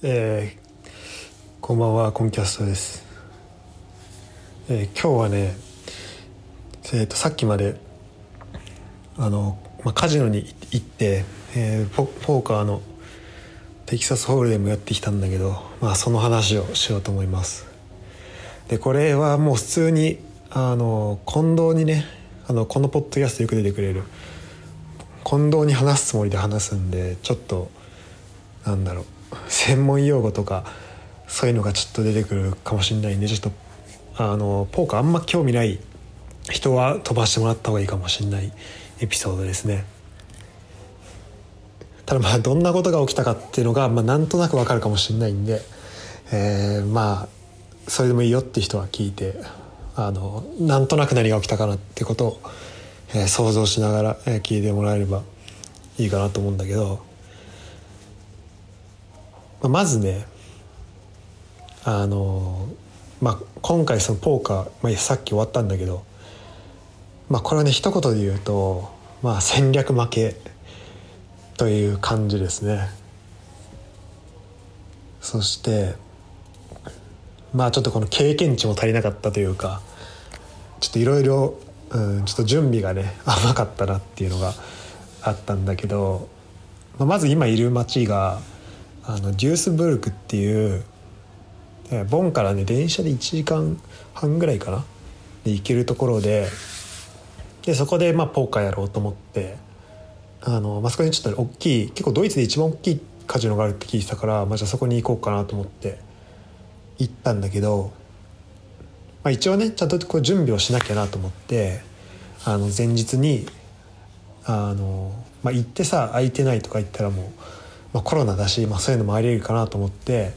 えー、こんばんはコンキャストです、えー、今日はね、えーと、さっきまであの、まあ、カジノに行って、えー、ポポーカーのテキサスホールデムやってきたんだけど、まあ、その話をしようと思います。でこれはもう普通にあの近藤にねあのこのポッドキャストよく出てくれる近藤に話すつもりで話すんでちょっとなんだろう。専門用語とかそういうのがちょっと出てくるかもしれないんでちょっとあのポーカーあんま興味ない人は飛ばしてもらった方がいいかもしれないエピソードですね。ただまあどんなことが起きたかっていうのが、まあ、なんとなくわかるかもしれないんで、えー、まあそれでもいいよって人は聞いてあのなんとなく何が起きたかなってことを、えー、想像しながら、えー、聞いてもらえればいいかなと思うんだけどまずねあの、まあ、今回そのポーカー、まあ、さっき終わったんだけど、まあ、これはね一言で言うと、まあ、戦略負けという感じですね。そしてまあちょっとこの経験値も足りなかったというかちょっといろいろちょっと準備がね甘かったなっていうのがあったんだけど、まあ、まず今いる町があのデュースブルクっていうボンからね電車で1時間半ぐらいかな？で行けるところででそこでまあポーカーやろうと思ってあの、まあ、そこにちょっと大きい結構ドイツで一番大きいカジノがあるって聞いてたから、まあ、じゃあそこに行こうかなと思って行ったんだけど、まあ、一応ねちゃんとこう準備をしなきゃなと思ってあの前日にあの、まあ、行ってさ空いてないとか言ったらもう。まあ、コロナだし、まあ、そういうのもありえるかなと思って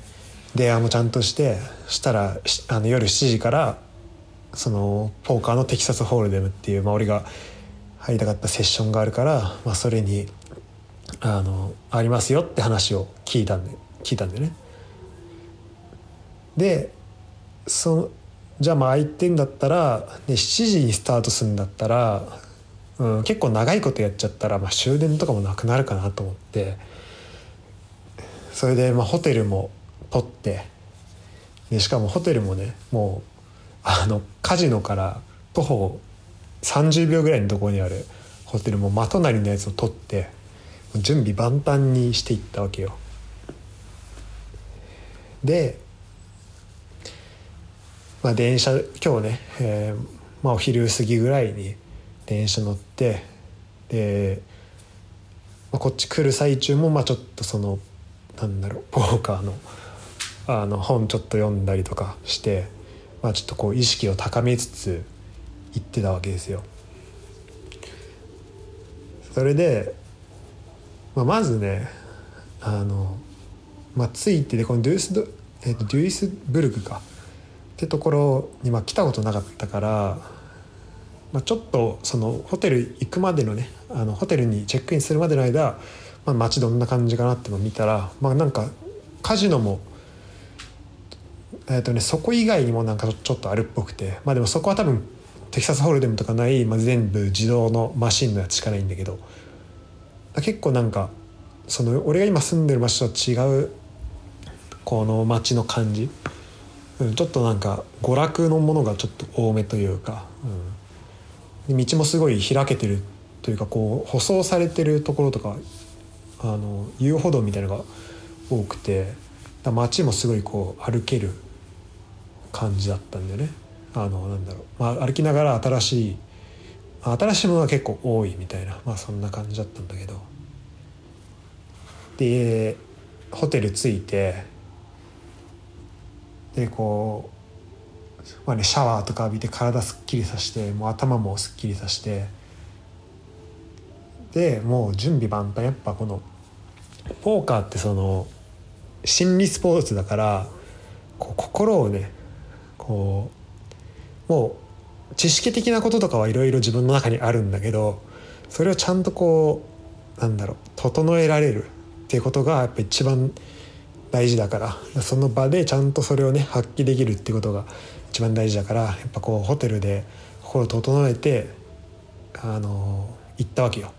電話もちゃんとしてしたらあの夜7時からそのポーカーのテキサスホールデムっていう、まあ、俺が入りたかったセッションがあるから、まあ、それにあのありますよって話を聞いたんで聞いたんでね。でそのじゃあまあ空いてんだったら、ね、7時にスタートするんだったら、うん、結構長いことやっちゃったら、まあ、終電とかもなくなるかなと思って。それで、まあ、ホテルも取ってでしかもホテルもねもうあのカジノから徒歩30秒ぐらいのところにあるホテルも真隣のやつを取って準備万端にしていったわけよ。で、まあ、電車今日ね、えーまあ、お昼過ぎぐらいに電車乗ってで、まあ、こっち来る最中もまあちょっとそのなんだろうポーカーのあの本ちょっと読んだりとかして、まあ、ちょっとこう意識を高めつつ行ってたわけですよ。それで、まあ、まずねあの、まあ、ついてでこのデュースド、えー、とデュースブルグかってところにまあ来たことなかったから、まあ、ちょっとそのホテル行くまでのねあのホテルにチェックインするまでの間まあ、街どんな感じかなっての見たら、まあ、なんかカジノも、えーとね、そこ以外にもなんかちょっとあるっぽくてまあでもそこは多分テキサスホールデムとかない、まあ、全部自動のマシンのやつしかないんだけど結構なんかその俺が今住んでる場所と違うこの街の感じ、うん、ちょっとなんか娯楽のものがちょっと多めというか、うん、道もすごい開けてるというかこう舗装されてるところとかあの遊歩道みたいなのが多くて街もすごいこう歩ける感じだったんでね。あのなんだろう、まあ、歩きながら新しい新しいものが結構多いみたいな、まあ、そんな感じだったんだけど。でホテル着いてでこう、まあね、シャワーとか浴びて体すっきりさしてもう頭もすっきりさしてでもう準備万端。やっぱこのポーカーってその心理スポーツだからこう心をねこうもう知識的なこととかはいろいろ自分の中にあるんだけどそれをちゃんとこうなんだろう整えられるっていうことがやっぱ一番大事だからその場でちゃんとそれをね発揮できるっていうことが一番大事だからやっぱこうホテルで心を整えてあの行ったわけよ。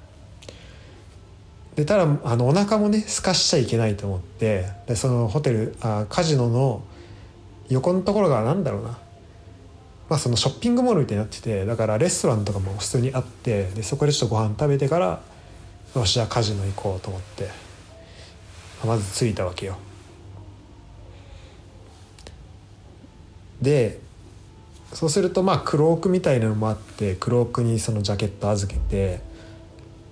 でただあのお腹もねすかしちゃいけないと思ってでそのホテルあカジノの横のところが何だろうな。まあそのショッピングモールみたいになっててだからレストランとかも普通にあってでそこでちょっとご飯食べてからよしじゃあカジノ行こうと思ってまず着いたわけよ。でそうするとまあクロークみたいなのもあってクロークにそのジャケット預けて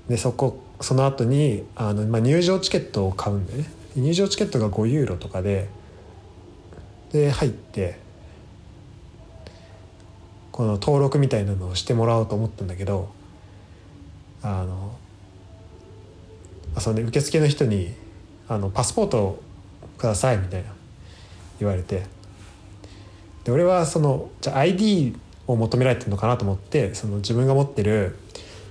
でそこその後にあのまあ入場チケットを買うんでね。入場チケットが5ユーロとかでで入ってこの登録みたいなのをしてもらおうと思ったんだけどあのその、ね、受付の人にあの「パスポートをください」みたいな言われて。で俺はそのじゃあ ID を求められてるのかなと思ってその自分が持ってる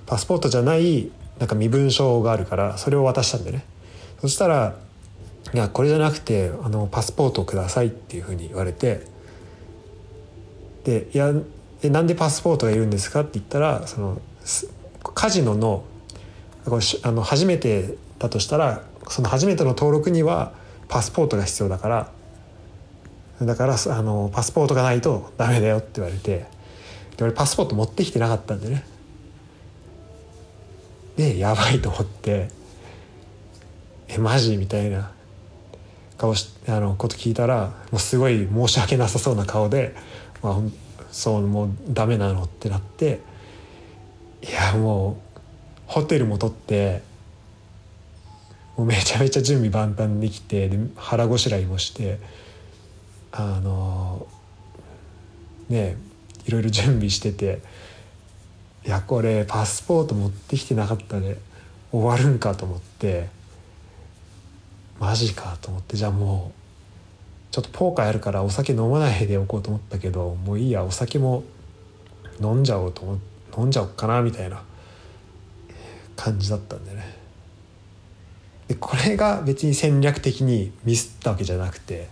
パスポートじゃないなんか身分証があるからそれを渡したんでねそしたら「いやこれじゃなくてあのパスポートをください」っていうふうに言われてで「いやえなんでパスポートがいるんですか?」って言ったらそのカジノのあの初めてだとしたらその初めての登録にはパスポートが必要だからだからあのパスポートがないとダメだよって言われてで俺パスポート持ってきてなかったんでねでやばいと思って「えマジ?」みたいな顔しあのこと聞いたらもうすごい申し訳なさそうな顔で「まあ、そうもうダメなの?」ってなっていやもうホテルも取ってもうめちゃめちゃ準備万端できてで腹ごしらえもしてあのねいろいろ準備してていやこれパスポート持ってきてなかったで終わるんかと思ってマジかと思ってじゃあもうちょっとポーカーやるからお酒飲まないでおこうと思ったけどもういいやお酒も飲んじゃおうと思飲んじゃおうかなみたいな感じだったんでね。でこれが別に戦略的にミスったわけじゃなくて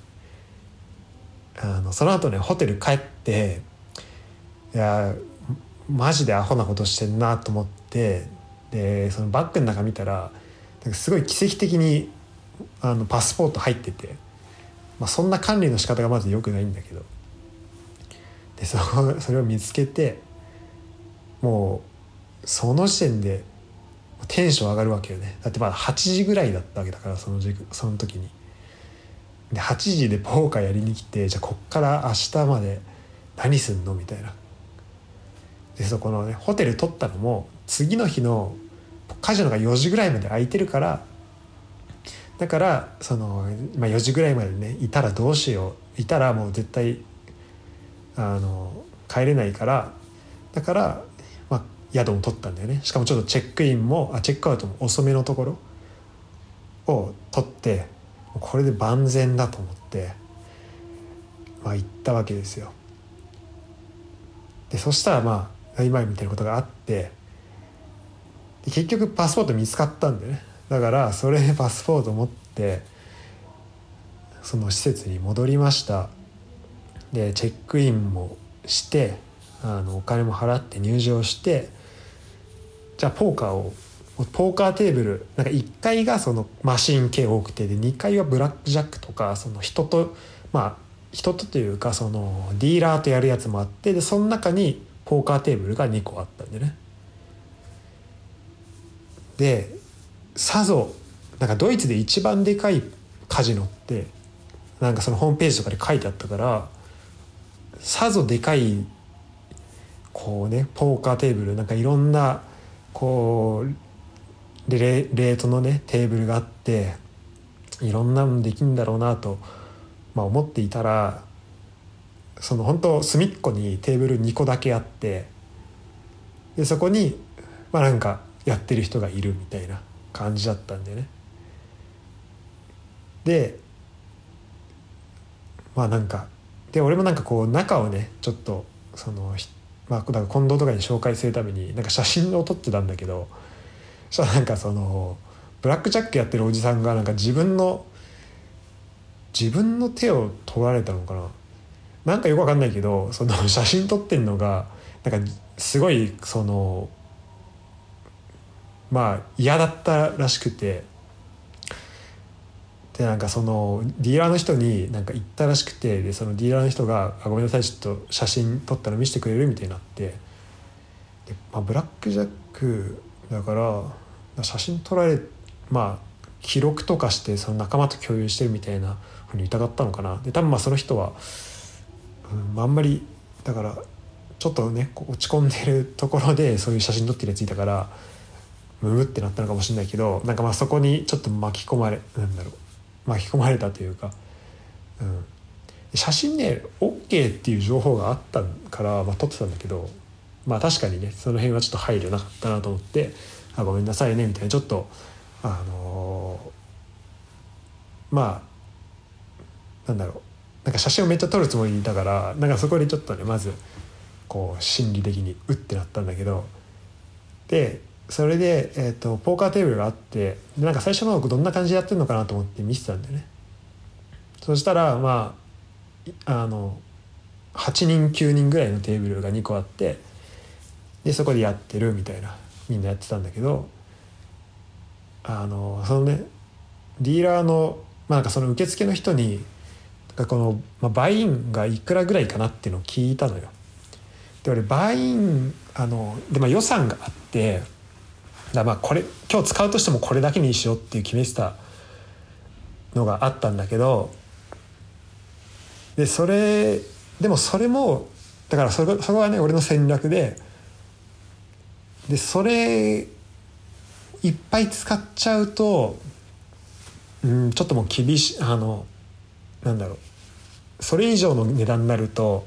あのその後ねホテル帰っていやマジでアホなことしてんなと思ってでそのバッグの中見たらなんかすごい奇跡的にあのパスポート入ってて、まあ、そんな管理の仕方がまず良くないんだけどでそそれを見つけてもうその時点でテンション上がるわけよね。だってまだ8時ぐらいだったわけだからその時その時に。で8時でポーカーやりに来てじゃあこっから明日まで何すんの？みたいな。でそこのねホテル取ったのも次の日のカジノが4時ぐらいまで空いてるからだからその、まあ、4時ぐらいまでねいたらどうしよういたらもう絶対あの帰れないからだから、まあ、宿も取ったんだよねしかもちょっとチェックインもあチェックアウトも遅めのところを取ってこれで万全だと思って、まあ、行ったわけですよ。でそしたらまあ今みたいなことがあって結局パスポート見つかったんでね。だからそれでパスポート持ってその施設に戻りました。でチェックインもしてあのお金も払って入場してじゃあポーカーをポーカーテーブルなんか1階がそのマシン系多くてで2階はブラックジャックとかその人とまあ人とというかそのディーラーとやるやつもあってでその中にポーカーテーブルが2個あったんでねでさぞなんかドイツで一番でかいカジノってなんかそのホームページとかで書いてあったからさぞでかいこうねポーカーテーブルなんかいろんなこうレレートのねテーブルがあっていろんなのできるんだろうなと、まあ、思っていたらその本当隅っこにテーブル2個だけあってでそこにまあなんかやってる人がいるみたいな感じだったんでね。でまあなんかで俺もなんかこう中をねちょっとそのまあだか近藤とかに紹介するためになんか写真を撮ってたんだけどそしたらなんかそのブラックジャックやってるおじさんがなんか自分の自分の手を取られたのかな。なんかよくわかんないけどその 写真撮ってんのがなんかすごいそのまあ嫌だったらしくて。でなんかそのディーラーの人になんか言ったらしくて。でそのディーラーの人が「あごめんなさいちょっと写真撮ったら見せてくれる?」みたいになって。で、まあ、ブラック・ジャックだから写真撮られまあ記録とかしてその仲間と共有してるみたいなふうに疑ったのかな。で多分まあその人は、うん、あんまりだからちょっとね落ち込んでるところでそういう写真撮ってるやついたからムムってなったのかもしれないけどなんかまあそこにちょっと巻き込まれなんだろう巻き込まれたというか、うん、写真ね OK っていう情報があったから、まあ、撮ってたんだけどまあ確かにねその辺はちょっと配慮なかったなと思って「あごめんなさいね」みたいなちょっとあのー、まあなんだろうなんか写真をめっちゃ撮るつもりにいたからなんかそこでちょっとねまずこう心理的にうってなったんだけどでそれで、えーと、ポーカーテーブルがあってでなんか最初の僕どんな感じでやってるのかなと思って見てたんだよね。そしたらまああの8人9人ぐらいのテーブルが2個あってでそこでやってるみたいなみんなやってたんだけどあのそのねディーラーの,、まあ、なんかその受付の人にこの、まあ、バインがいくらぐらいかなっていうのを聞いたのよ。で俺バインあので、まあ、予算があってだまあこれ今日使うとしてもこれだけにしようっていう決めてたのがあったんだけどでそれでもそれもだからそれそれはね俺の戦略ででそれいっぱい使っちゃうとうんちょっともう厳しいあのなんだろうそれ以上の値段になると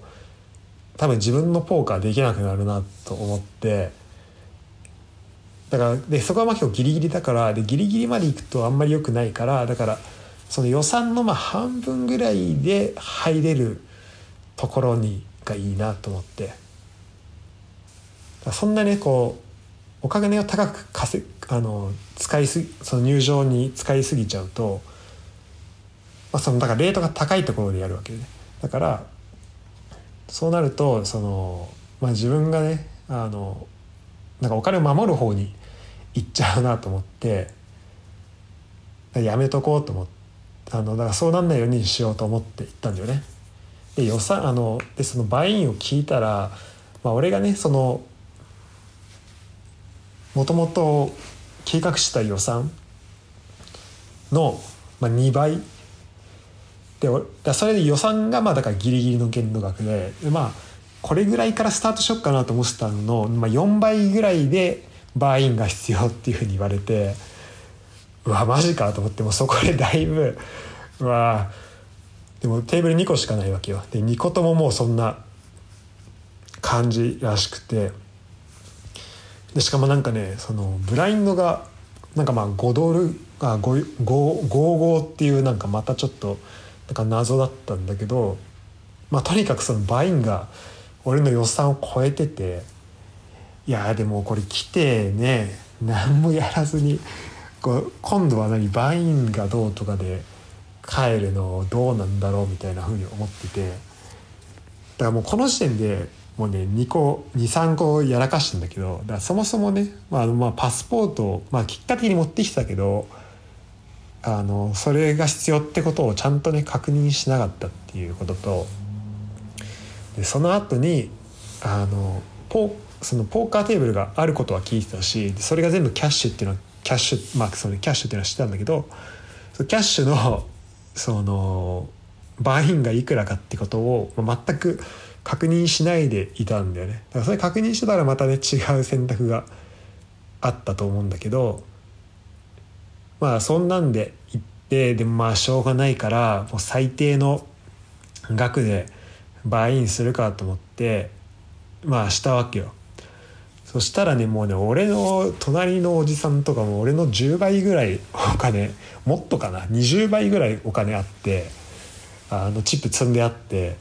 多分自分のポーカーできなくなるなと思ってだからでそこはまあ結構ギリギリだからでギリギリまでいくとあんまり良くないからだからその予算のまあ半分ぐらいで入れるところにがいいなと思って。そんなねこうお金を高く稼あの使いすその入場に使いすぎちゃうと、まあ、そのだからレートが高いところでやるわけで、ね、だからそうなるとその、まあ、自分がねあのなんかお金を守る方に行っちゃうなと思ってやめとこうと思ってあのだからそうなんないようにしようと思って行ったんだよね。で予算あのでそのバインを聞いたら、まあ、俺がねそのもともと計画した予算の、まあ、2倍でそれで予算がまあだからギリギリの限度額ででまあこれぐらいからスタートしよっかなと思ってたのの、まあ、4倍ぐらいでバーインが必要っていうふうに言われてうわマジかと思ってもそこでだいぶうわでもテーブル2個しかないわけよ。で2個とももうそんな感じらしくて。でしかもなんかねそのブラインドがなんかまあ5ドルあ55っていうなんかまたちょっとなんか謎だったんだけどまあとにかくそのバインが俺の予算を超えてていやでもこれ来てね何もやらずにこう今度は何バインがどうとかで帰るのどうなんだろうみたいなふうに思っててだからもうこの時点でもうね2個23個やらかしてんだけどだからそもそもね、まあ、まあパスポートを、まあ、結果的に持ってきたけどあのそれが必要ってことをちゃんとね確認しなかったっていうこととでその後にあのポそのポーカーテーブルがあることは聞いてたしそれが全部キャッシュっていうのはキャッシュまあそのキャッシュっていうのは知ってたんだけどそのキャッシュのそのバインがいくらかってことを全く確認しないでいたんだよね。だからそれ確認してたらまたね違う選択があったと思うんだけどまあそんなんで行ってでもまあしょうがないからもう最低の額でバインするかと思ってまあしたわけよ。そしたらねもうね俺の隣のおじさんとかも俺の10倍ぐらいお金もっとかな20倍ぐらいお金あってあのチップ積んであって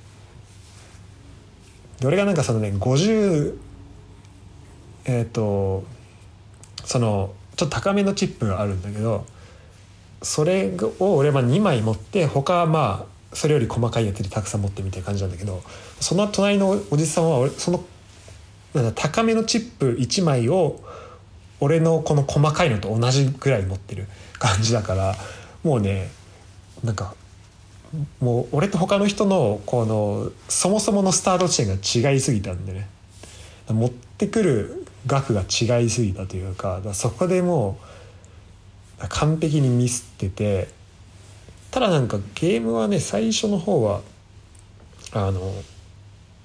で俺がなんかそのね50えっ、ー、とそのちょっと高めのチップがあるんだけどそれを俺は2枚持って他はまあそれより細かいやつでたくさん持ってみたいな感じなんだけどその隣のおじさんは俺そのなん高めのチップ1枚を俺のこの細かいのと同じぐらい持ってる感じだからもうねなんかもう俺と他の人のこのそもそものスタート地点が違いすぎたんでね。持ってくる額が違いすぎたというかそこでもう完璧にミスっててただなんかゲームはね最初の方はあの、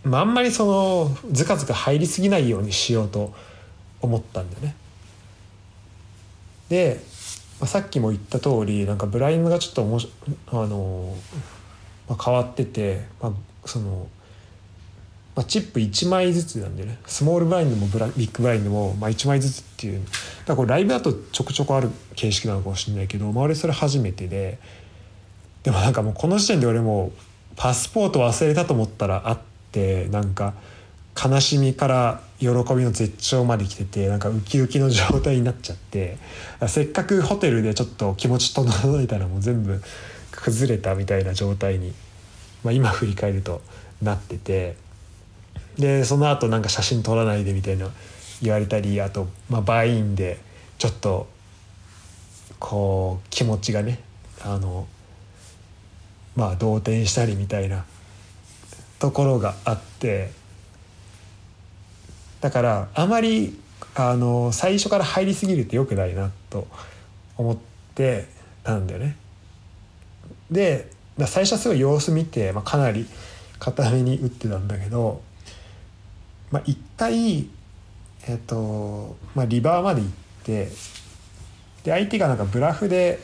まあ、あんまりそのずかずか入りすぎないようにしようと思ったんだよね。で、まあ、さっきも言った通りなんかブラインドがちょっとおもしあの、まあ、変わってて、まあ、その、まあ、チップ1枚ずつなんでね。スモールブラインドもブラビッグブラインドも、まあ、1枚ずつっていう。だからこれライブだとちょくちょくある形式なのかもしれないけど、まあ、俺それ初めてで。でもなんかもうこの時点で俺もパスポート忘れたと思ったらあってなんか悲しみから喜びの絶頂まで来ててなんかウキウキの状態になっちゃって。せっかくホテルでちょっと気持ち整えたらもう全部崩れたみたいな状態に、まあ、今振り返るとなってて。でその後なんか写真撮らないでみたいな言われたりあと、まあ、バインでちょっとこう気持ちがねあのまあ動転したりみたいなところがあってだからあまりあの最初から入りすぎるってよくないなと思ってたんだよね。で最初はすごい様子見て、まあ、かなり固めに打ってたんだけど、まあ、一回、えっとまあ、リバーまで行ってで相手がなんかブラフで、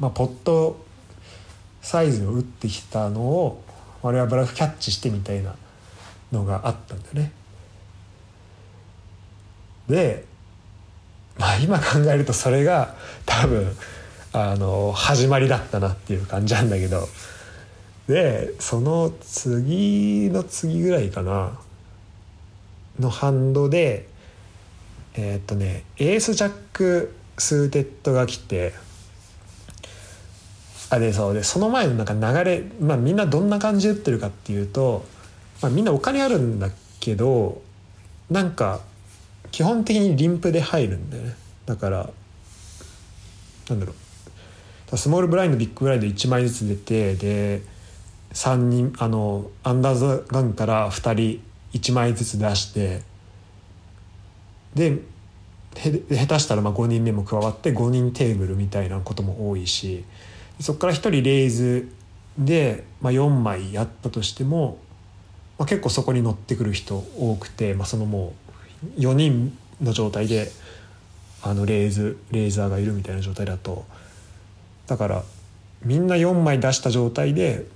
まあ、ポットサイズを打ってきたのを俺はブラフキャッチしてみたいなのがあったんだよね。で、まあ、今考えるとそれが多分あの始まりだったなっていう感じなんだけどでその次の次ぐらいかなのハンドでえー、っとね ace jack suited が来てあでそうでその前のなんか流れ、まあ、みんなどんな感じで打ってるかっていうと、まあ、みんなお金あるんだけどなんか基本的にリンプで入るんだよね。だからなんだろう。スモールブラインドビッグブラインド1枚ずつ出てで3人あのアンダーズガンから2人1枚ずつ出してで下手したらまあ5人目も加わって5人テーブルみたいなことも多いしそこから1人レイズで、まあ、4枚やったとしても、まあ、結構そこに乗ってくる人多くて、まあ、そのもう4人の状態であのレーズレーザーがいるみたいな状態だと。だからみんな4枚出した状態で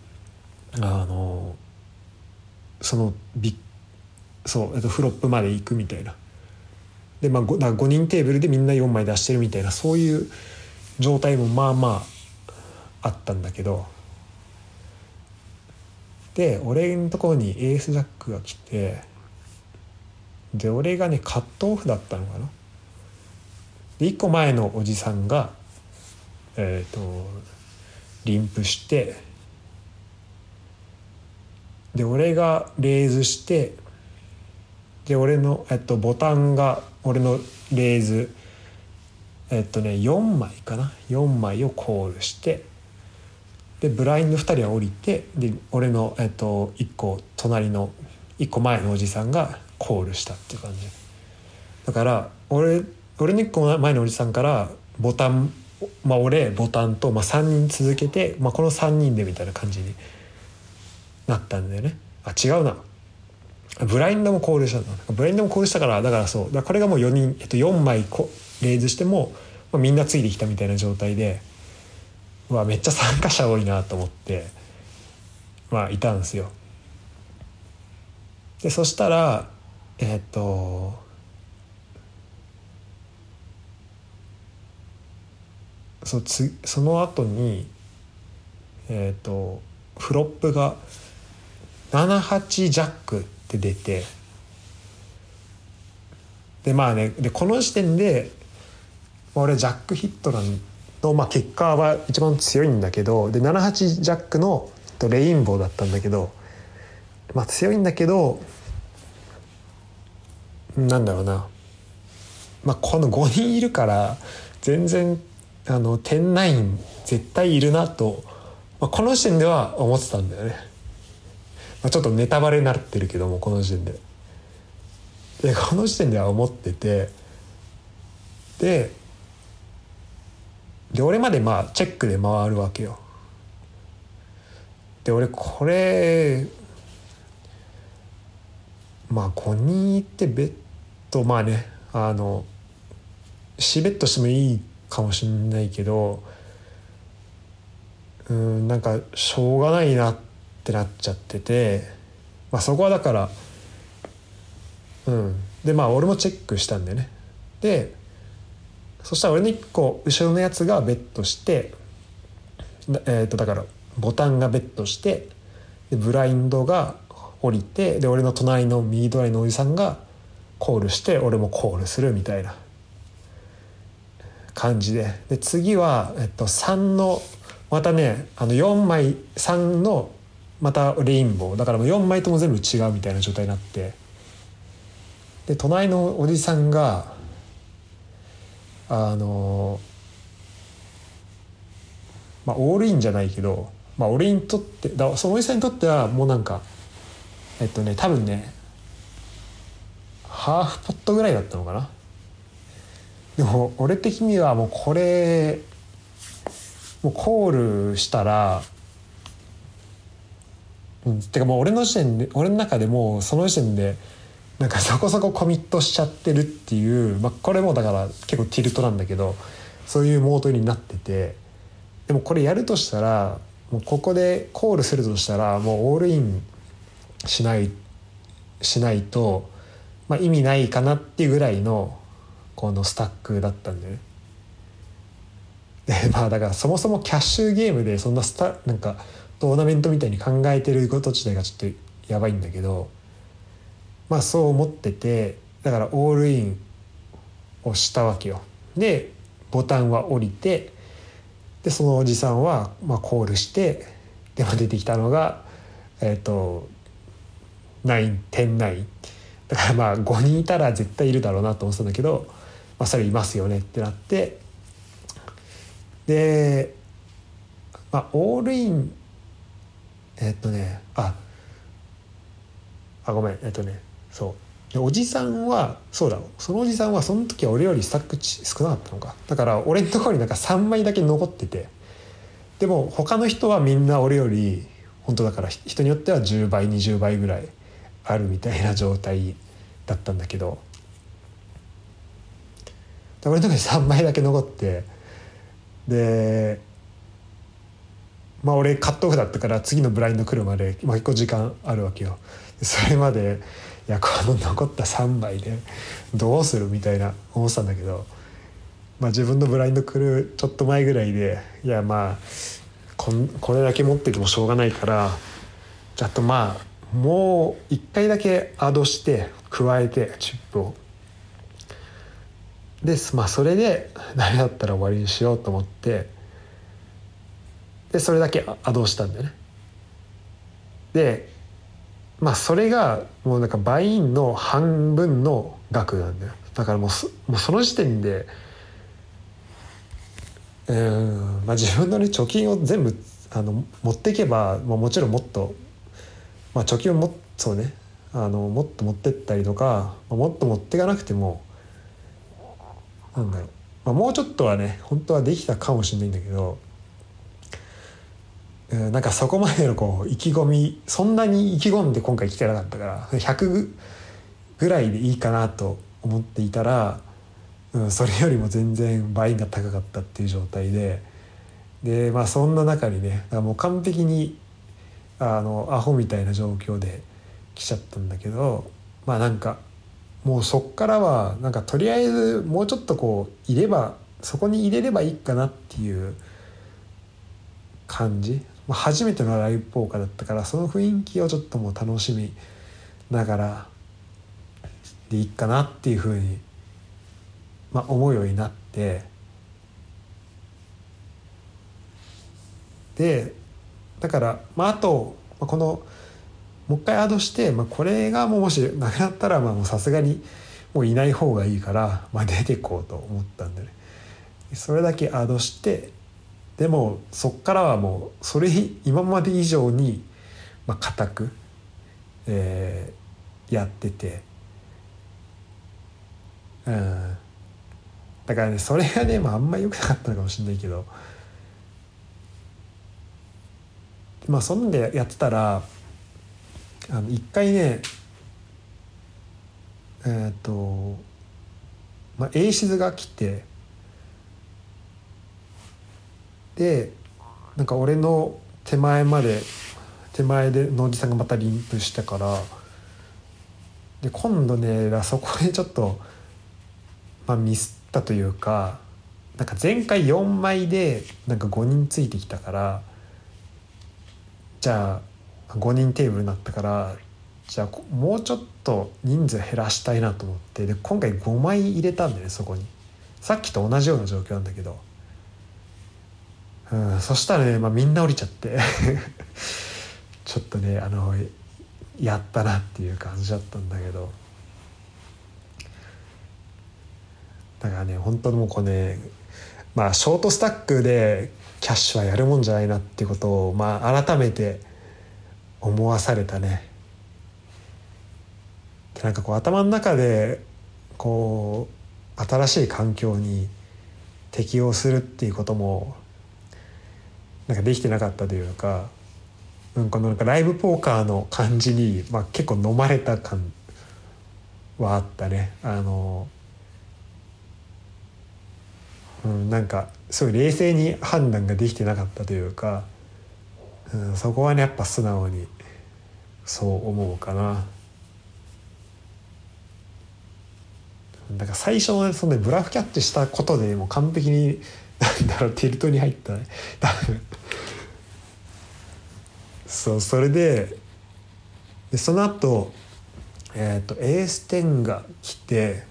あのそのビそう、えっと、フロップまで行くみたいな。でまあ 5, 5人テーブルでみんな4枚出してるみたいなそういう状態もまあまああったんだけどで俺のところにエースジャックが来てで俺がねカットオフだったのかなで1個前のおじさんがえっ、ー、とリンプしてで俺がレーズしてで俺の、えっと、ボタンが俺のレーズえっとね4枚かな？4枚をコールしてでブラインド2人は降りてで俺の、えっと、1個隣の1個前のおじさんがコールしたっていう感じ。だから俺俺の1個前のおじさんからボタンまあ俺ボタンと、まあ、3人続けて、まあ、この3人でみたいな感じになったんだよね。あ違うな。ブラインドもコールしたブラインドもコールしたからだからそうだこれがもう4人、えっと、4枚こレイズしても、まあ、みんなついてきたみたいな状態でうわめっちゃ参加者多いなと思ってまあいたんですよ。でそしたらえっ、とそつその後にえっ、とフロップが78ジャックって出て。でまあねでこの時点で俺ジャックヒットなんの、まあ、結果は一番強いんだけどで78ジャックのレインボーだったんだけど、まあ、強いんだけどなんだろうな。まあ、この5人いるから全然あの10ナイン絶対いるなと、まあ、この時点では思ってたんだよね、まあ、ちょっとネタバレになってるけどもこの時点で。でこの時点では思ってて。でで俺までまあチェックで回るわけよ。で俺これまあ5人いてベッドまあねあの死ベッドしてもいいかもしんないけどうんなんかしょうがないなってってなっちゃってて、まあ、そこはだからうん。でまあ俺もチェックしたんだよね。でそしたら俺の1個後ろのやつがベッドしてえー、とだからボタンがベッドしてでブラインドが降りてで俺の隣の右隣のおじさんがコールして俺もコールするみたいな。感じで。で次は、えっと、3のまたねあの4枚3のまたレインボー。だからもう4枚とも全部違うみたいな状態になって。で隣のおじさんがあのまあオールインじゃないけど、まあ、俺にとってだそのおじさんにとってはもうなんかえっとね多分ねハーフポットぐらいだったのかな。でも俺的にはもうこれもうコールしたらうん、てかもう俺の時点で俺の中でもうその時点でなんかそこそこコミットしちゃってるっていう、まあ、これもだから結構ティルトなんだけどそういうモードになっててでもこれやるとしたらもうここでコールするとしたらもうオールインしないしないと、まあ、意味ないかなっていうぐらいのこのスタックだったんでね。でまあだからそもそもキャッシュゲームでそんなスタなんかトーナメントみたいに考えてること自体がちょっとやばいんだけどまあそう思っててだからオールインをしたわけよ。でボタンは降りてでそのおじさんはまあコールしてでも出てきたのがえっ、ー、と9.9だからまあ5人いたら絶対いるだろうなと思ってたんだけど、まあ、それいますよねってなってで、まあ、オールインえっ、とねああごめんえっ、とねそう。おじさんはそうだそのおじさんはその時は俺よりスタック少なかったのか。だから俺のところになんか3枚だけ残ってて。でも他の人はみんな俺より本当だから人によっては10倍20倍ぐらいあるみたいな状態だったんだけど。俺のとこに3枚だけ残って。でまあ俺カットオフだったから次のブラインド来るまで、まあ、結構時間あるわけよそれまでいやこの残った3枚でどうするみたいな思ってたんだけど、まあ、自分のブラインド来るちょっと前ぐらいでいやまあこんこれだけ持っててもしょうがないからちょっとまあもう一回だけアドして加えてチップを。でまあそれでダメだったら終わりにしようと思ってでそれだけアドしたんだよね。でまあそれがもうなんかバインの半分の額なんだよだからもうもうその時点でうん、まあ、自分のね貯金を全部あの持っていけば、まあ、もちろんもっと、まあ、貯金をもそうねあのもっと持ってったりとか、まあ、もっと持っていかなくてもなんだろう、まあ、もうちょっとはね本当はできたかもしれないんだけどなんかそこまでのこう意気込みそんなに意気込んで今回来てなかったから100ぐらいでいいかなと思っていたら、うん、それよりも全然倍が高かったっていう状態ででまあそんな中にねもう完璧にあのアホみたいな状況で来ちゃったんだけどまあなんかもうそっからはなんかとりあえずもうちょっとこういればそこに入れればいいかなっていう感じまあ、初めてのライブポーカだったからその雰囲気をちょっともう楽しみながらでいいかなっていうふうに、まあ、思うようになってでだから、まあ、あと、まあ、このもう一回アドして、まあ、これがもうもしなくなったらさすがにもういない方がいいから、まあ、出ていこうと思ったんでね。それだけアドしてでもそっからはもうそれ今まで以上にまあ固く、えー、やってて。うん。だからねそれがね、まあ、あんま良くなかったのかもしれないけど。まあそんでやってたらあの一回ねえっ、ー、とまあ英静が来てでなんか俺の手前まで手前でのおじさんがまたリンプしたからで今度ねあそこでちょっと、まあ、ミスったというかなんか前回4枚でなんか5人ついてきたからじゃあ5人テーブルになったからじゃあもうちょっと人数減らしたいなと思ってで今回5枚入れたんだよねそこに。さっきと同じような状況なんだけど、うん、そしたらね、まあ、みんな降りちゃって。ちょっとねあのやったなっていう感じだったんだけど。だからね本当にもうこれねまあショートスタックでキャッシュはやるもんじゃないなっていうことをまあ改めて思わされたね。なんかこう頭の中でこう新しい環境に適応するっていうこともなんかできてなかったというか、うん、このなんかライブポーカーの感じに、まあ、結構飲まれた感はあったね。あのうん、なんかすごい冷静に判断ができてなかったというか、うん、そこはねやっぱ素直にそう思うかな。だから最初のその、ブラフキャッチしたことでもう完璧になんだろうティルトに入ったね多分そうそれででその後えっ、ー、とエース10が来て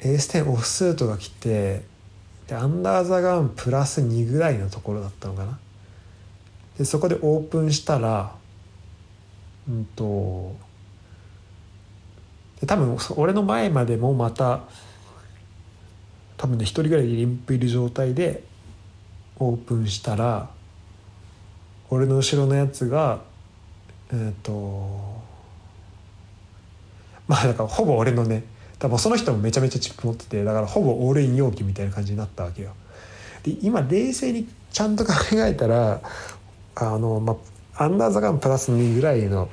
エース10オフスートが来てでアンダーザガンプラス2ぐらいのところだったのかな。でそこでオープンしたらうんとで多分俺の前までもまた多分ね1人ぐらいリンプいる状態でオープンしたら俺の後ろのやつがえっ、ー、とまあだからほぼ俺のね多分その人もめちゃめちゃチップ持っててだからほぼオールイン容器みたいな感じになったわけよ。で今冷静にちゃんと考えたらあの、まあ、アンダーザガンプラス2ぐらいの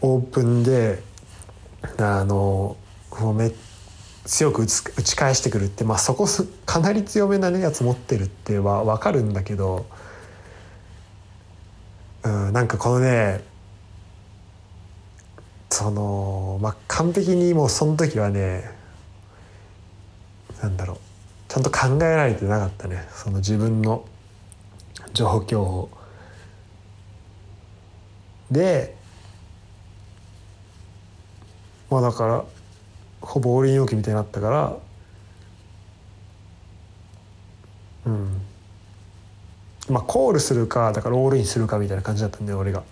オープンであのもうめ強く打ち打ち返してくるって、まあ、そこかなり強めな、ね、やつ持ってるっては分かるんだけど、うん、なんかこのねそのまあ完璧にもうその時はねなんだろうちゃんと考えられてなかったねその自分の状況を。でまあだからほぼオールイン容器みたいになったからうんまあコールするかだからオールインするかみたいな感じだったんだよ俺が。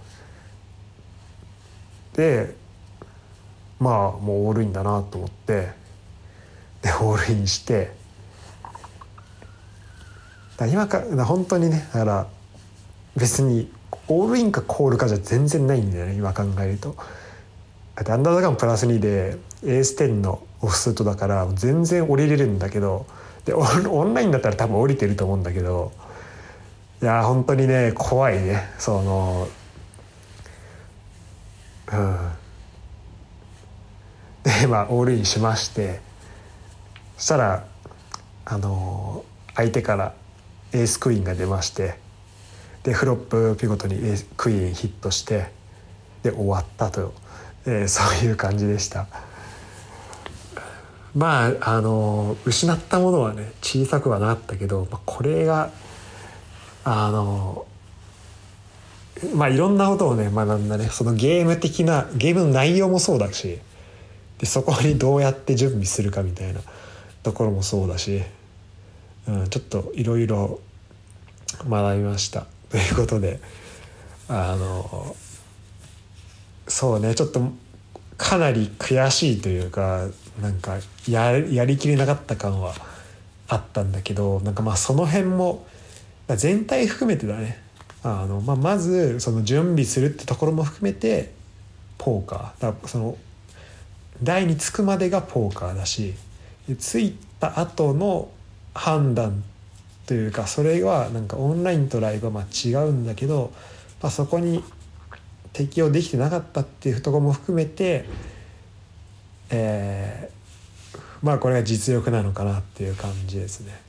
でまあもうオールインだなと思ってでオールインしてだ今か本当にねだから別にオールインかコールかじゃ全然ないんだよね今考えると。アンダーザガンプラス2でエース10のオフスートだから全然降りれるんだけどでオンラインだったら多分降りてると思うんだけどや本当にね怖いね。そのうん。でまあオールインしまして。そしたらあの相手からエースクイーンが出まして。でフロップピゴトにエースクイーンヒットして。で終わったと、えー、そういう感じでした。まああの失ったものはね小さくはなったけど、まあ、これがあのまあいろんなことをね学んだね。そのゲーム的なゲームの内容もそうだしでそこにどうやって準備するかみたいなところもそうだし、うん、ちょっといろいろ学びました。ということであのそうねちょっとかなり悔しいというかなんかややりきれなかった感はあったんだけどなんかまあその辺も全体含めてだねあの、まあ、まずその準備するってところも含めてポーカーだその台につくまでがポーカーだしついた後の判断というかそれはなんかオンラインとライブはま違うんだけど、まあ、そこに適用できてなかったっていうところも含めて、えー、まあこれが実力なのかなっていう感じですね。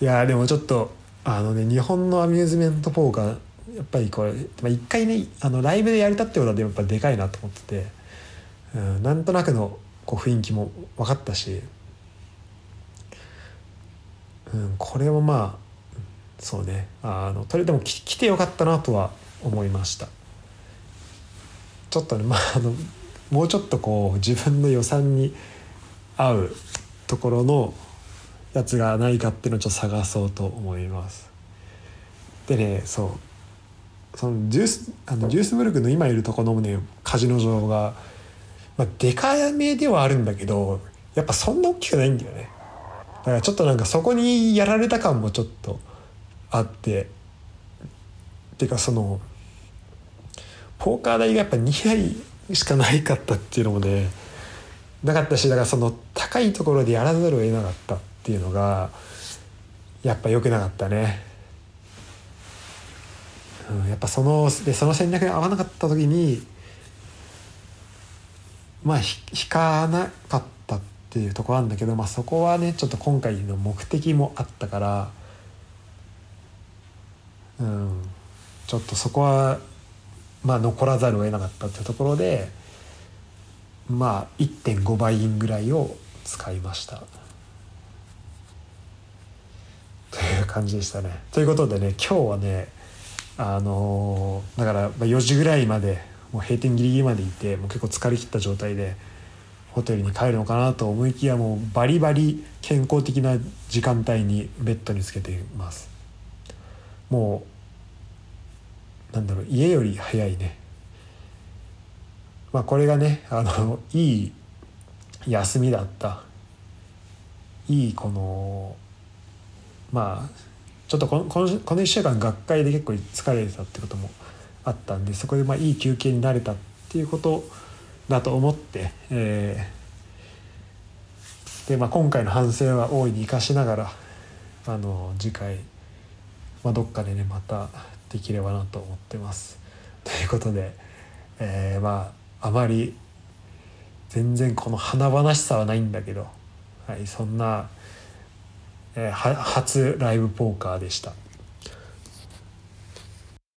いやでもちょっとあのね日本のアミューズメントポーカーやっぱりこれ、まあ、一回ねあのライブでやれたってことはやっぱでかいなと思ってて、うん、なんとなくのこう雰囲気も分かったし、うん、これもまあそうねあのとれでも来てよかったなとは思いました。ちょっとねまああのもうちょっとこう自分の予算に合うところのやつがないかっていうのをちょっと探そうと思います。でねそう。そのジュースあのジュースブルクの今いるところのねカジノ場が、まあ、でかめではあるんだけどやっぱそんな大きくないんだよね。だからちょっとなんかそこにやられた感もちょっとあって。っていうかそのポーカー台がやっぱ2台しかないかったっていうのもねなかったしだからその高いところでやらざるを得なかった。っていうのがやっぱ良くなかったね。うん、やっぱそのでその戦略に合わなかった時にまあ引かなかったっていうところなんだけど、まあ、そこはねちょっと今回の目的もあったからうんちょっとそこはまあ残らざるを得なかったっていうところでまあ1.5倍ぐらいを使いました。という感じでしたね。ということでね今日はねあのー、だから4時ぐらいまでもう閉店ギリギリまでいてもう結構疲れ切った状態でホテルに帰るのかなと思いきやもうバリバリ健康的な時間帯にベッドにつけています。もうなんだろう家より早いねまあこれがねあのいい休みだったいいこのまあちょっとこのこの1週間学会で結構疲れてたってこともあったんでそこでまあいい休憩になれたっていうことだと思って、えー、でまあ、今回の反省は大いに生かしながらあの次回、まあ、どっかでねまたできればなと思ってます。ということで、えー、まああまり全然この華々しさはないんだけど、はい、そんな、初ライブポーカーでした。